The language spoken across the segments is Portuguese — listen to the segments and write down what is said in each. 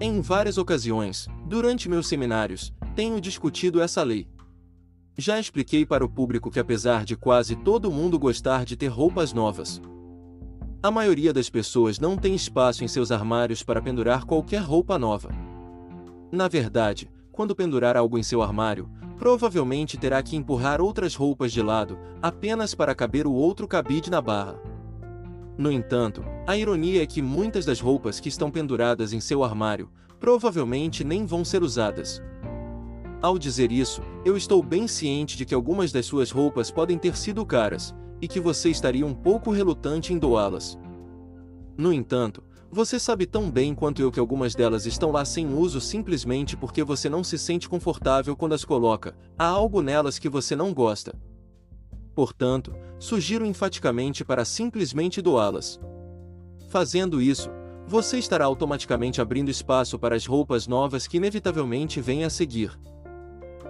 Em várias ocasiões, durante meus seminários, tenho discutido essa lei. Já expliquei para o público que, apesar de quase todo mundo gostar de ter roupas novas, a maioria das pessoas não tem espaço em seus armários para pendurar qualquer roupa nova. Na verdade, quando pendurar algo em seu armário, provavelmente terá que empurrar outras roupas de lado, apenas para caber o outro cabide na barra. No entanto, a ironia é que muitas das roupas que estão penduradas em seu armário provavelmente nem vão ser usadas. Ao dizer isso, eu estou bem ciente de que algumas das suas roupas podem ter sido caras, e que você estaria um pouco relutante em doá-las. No entanto, você sabe tão bem quanto eu que algumas delas estão lá sem uso simplesmente porque você não se sente confortável quando as coloca, há algo nelas que você não gosta. Portanto, sugiro enfaticamente para simplesmente doá-las. Fazendo isso, você estará automaticamente abrindo espaço para as roupas novas que inevitavelmente vêm a seguir.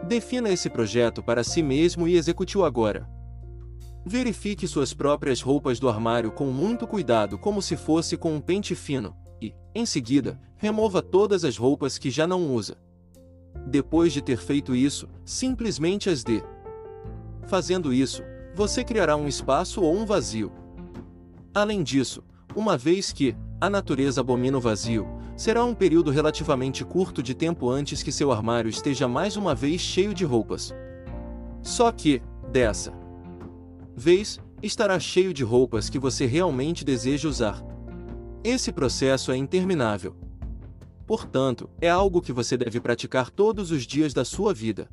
Defina esse projeto para si mesmo e execute-o agora. Verifique suas próprias roupas do armário com muito cuidado, como se fosse com um pente fino, e, em seguida, remova todas as roupas que já não usa. Depois de ter feito isso, simplesmente as dê. Fazendo isso, você criará um espaço ou um vazio. Além disso, uma vez que a natureza abomina o vazio, será um período relativamente curto de tempo antes que seu armário esteja mais uma vez cheio de roupas. Só que, dessa vez, estará cheio de roupas que você realmente deseja usar. Esse processo é interminável. Portanto, é algo que você deve praticar todos os dias da sua vida.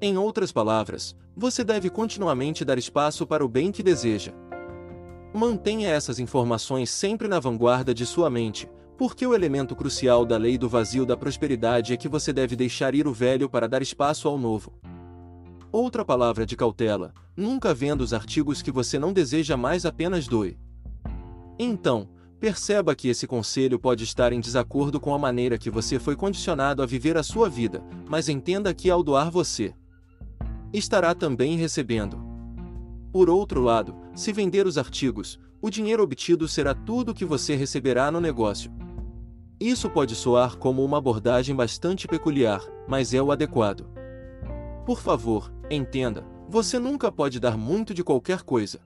Em outras palavras, você deve continuamente dar espaço para o bem que deseja. Mantenha essas informações sempre na vanguarda de sua mente, porque o elemento crucial da lei do vazio da prosperidade é que você deve deixar ir o velho para dar espaço ao novo. Outra palavra de cautela: nunca venda os artigos que você não deseja mais apenas doe. Então, perceba que esse conselho pode estar em desacordo com a maneira que você foi condicionado a viver a sua vida, mas entenda que ao doar você estará também recebendo. Por outro lado, se vender os artigos, o dinheiro obtido será tudo o que você receberá no negócio. Isso pode soar como uma abordagem bastante peculiar, mas é o adequado. Por favor, entenda, você nunca pode dar muito de qualquer coisa.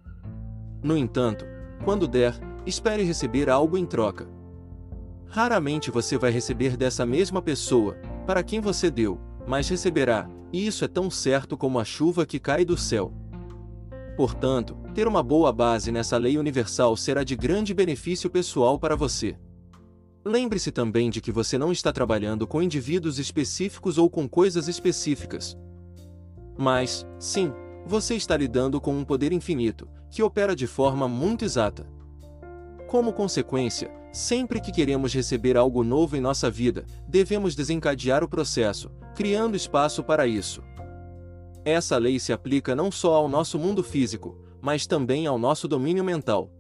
No entanto, quando der, espere receber algo em troca. Raramente você vai receber dessa mesma pessoa, para quem você deu, mas receberá, e isso é tão certo como a chuva que cai do céu. Portanto, ter uma boa base nessa lei universal será de grande benefício pessoal para você. Lembre-se também de que você não está trabalhando com indivíduos específicos ou com coisas específicas. Mas, sim, você está lidando com um poder infinito, que opera de forma muito exata. Como consequência, sempre que queremos receber algo novo em nossa vida, devemos desencadear o processo, criando espaço para isso. Essa lei se aplica não só ao nosso mundo físico, mas também ao nosso domínio mental.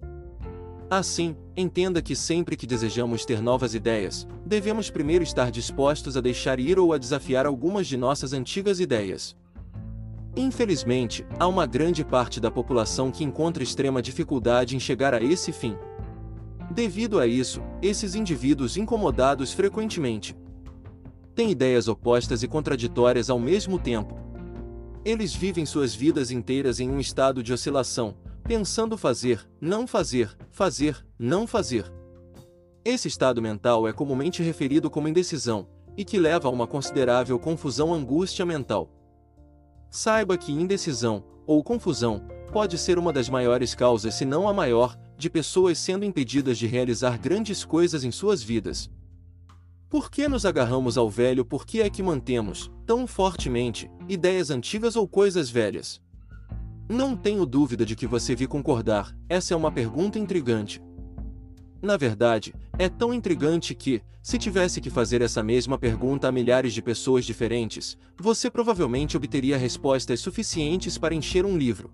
Assim, entenda que sempre que desejamos ter novas ideias, devemos primeiro estar dispostos a deixar ir ou a desafiar algumas de nossas antigas ideias. Infelizmente, há uma grande parte da população que encontra extrema dificuldade em chegar a esse fim. Devido a isso, esses indivíduos incomodados frequentemente têm ideias opostas e contraditórias ao mesmo tempo. Eles vivem suas vidas inteiras em um estado de oscilação, pensando fazer, não fazer, fazer, não fazer. Esse estado mental é comumente referido como indecisão, e que leva a uma considerável confusão angústia mental. Saiba que indecisão, ou confusão, pode ser uma das maiores causas, se não a maior, de pessoas sendo impedidas de realizar grandes coisas em suas vidas. Por que nos agarramos ao velho? Por que é que mantemos, tão fortemente, ideias antigas ou coisas velhas? Não tenho dúvida de que você vi concordar, essa é uma pergunta intrigante. na verdade, é tão intrigante que, se tivesse que fazer essa mesma pergunta a milhares de pessoas diferentes, você provavelmente obteria respostas suficientes para encher um livro.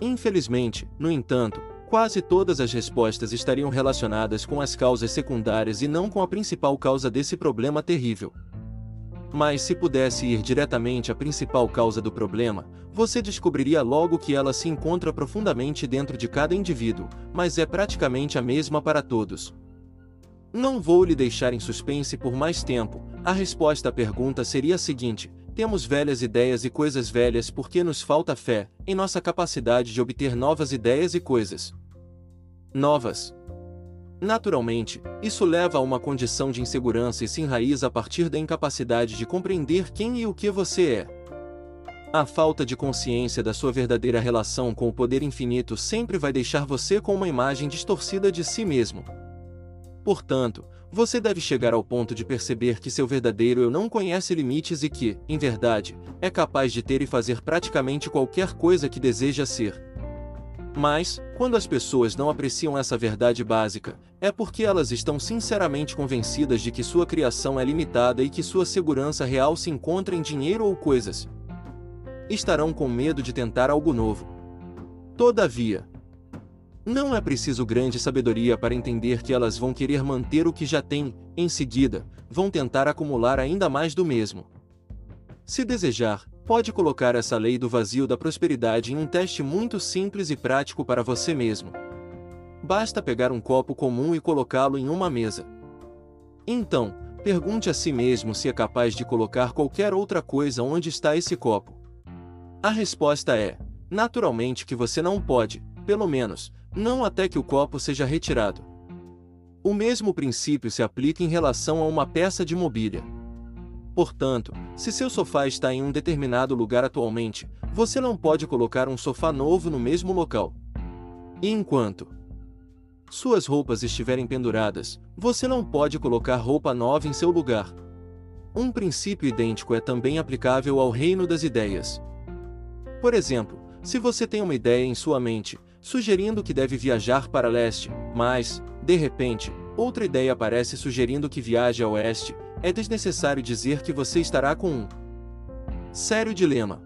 Infelizmente, no entanto, quase todas as respostas estariam relacionadas com as causas secundárias e não com a principal causa desse problema terrível. Mas se pudesse ir diretamente à principal causa do problema, você descobriria logo que ela se encontra profundamente dentro de cada indivíduo, mas é praticamente a mesma para todos. Não vou lhe deixar em suspense por mais tempo. A resposta à pergunta seria a seguinte: temos velhas ideias e coisas velhas porque nos falta fé em nossa capacidade de obter novas ideias e coisas novas. Naturalmente, isso leva a uma condição de insegurança e se enraiza a partir da incapacidade de compreender quem e o que você é. A falta de consciência da sua verdadeira relação com o poder infinito sempre vai deixar você com uma imagem distorcida de si mesmo. Portanto, você deve chegar ao ponto de perceber que seu verdadeiro eu não conhece limites e que, em verdade, é capaz de ter e fazer praticamente qualquer coisa que deseja ser. Mas, quando as pessoas não apreciam essa verdade básica, é porque elas estão sinceramente convencidas de que sua criação é limitada e que sua segurança real se encontra em dinheiro ou coisas. Estarão com medo de tentar algo novo. Todavia, não é preciso grande sabedoria para entender que elas vão querer manter o que já têm, em seguida, vão tentar acumular ainda mais do mesmo. Se desejar, pode colocar essa lei do vazio da prosperidade em um teste muito simples e prático para você mesmo. Basta pegar um copo comum e colocá-lo em uma mesa. Então, pergunte a si mesmo se é capaz de colocar qualquer outra coisa onde está esse copo. A resposta é: naturalmente que você não pode, pelo menos, não até que o copo seja retirado. O mesmo princípio se aplica em relação a uma peça de mobília. Portanto, se seu sofá está em um determinado lugar atualmente, você não pode colocar um sofá novo no mesmo local. E enquanto suas roupas estiverem penduradas, você não pode colocar roupa nova em seu lugar. Um princípio idêntico é também aplicável ao reino das ideias. Por exemplo, se você tem uma ideia em sua mente, sugerindo que deve viajar para leste, mas, de repente, outra ideia aparece sugerindo que viaje a oeste, é desnecessário dizer que você estará com um sério dilema.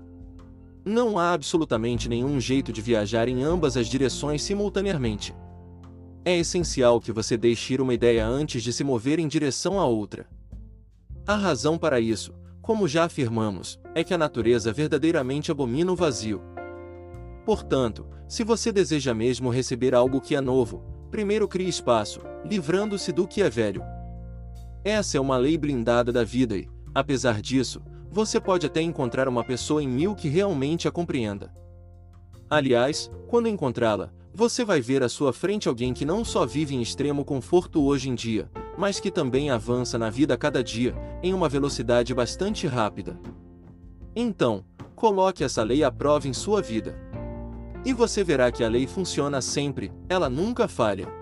Não há absolutamente nenhum jeito de viajar em ambas as direções simultaneamente. É essencial que você deixe ir uma ideia antes de se mover em direção a outra. A razão para isso, como já afirmamos, é que a natureza verdadeiramente abomina o vazio. Portanto, se você deseja mesmo receber algo que é novo, primeiro crie espaço, livrando-se do que é velho. Essa é uma lei blindada da vida e, apesar disso, você pode até encontrar uma pessoa em mil que realmente a compreenda. Aliás, quando encontrá-la, você vai ver à sua frente alguém que não só vive em extremo conforto hoje em dia, mas que também avança na vida a cada dia, em uma velocidade bastante rápida. Então, coloque essa lei à prova em sua vida. E você verá que a lei funciona sempre, ela nunca falha.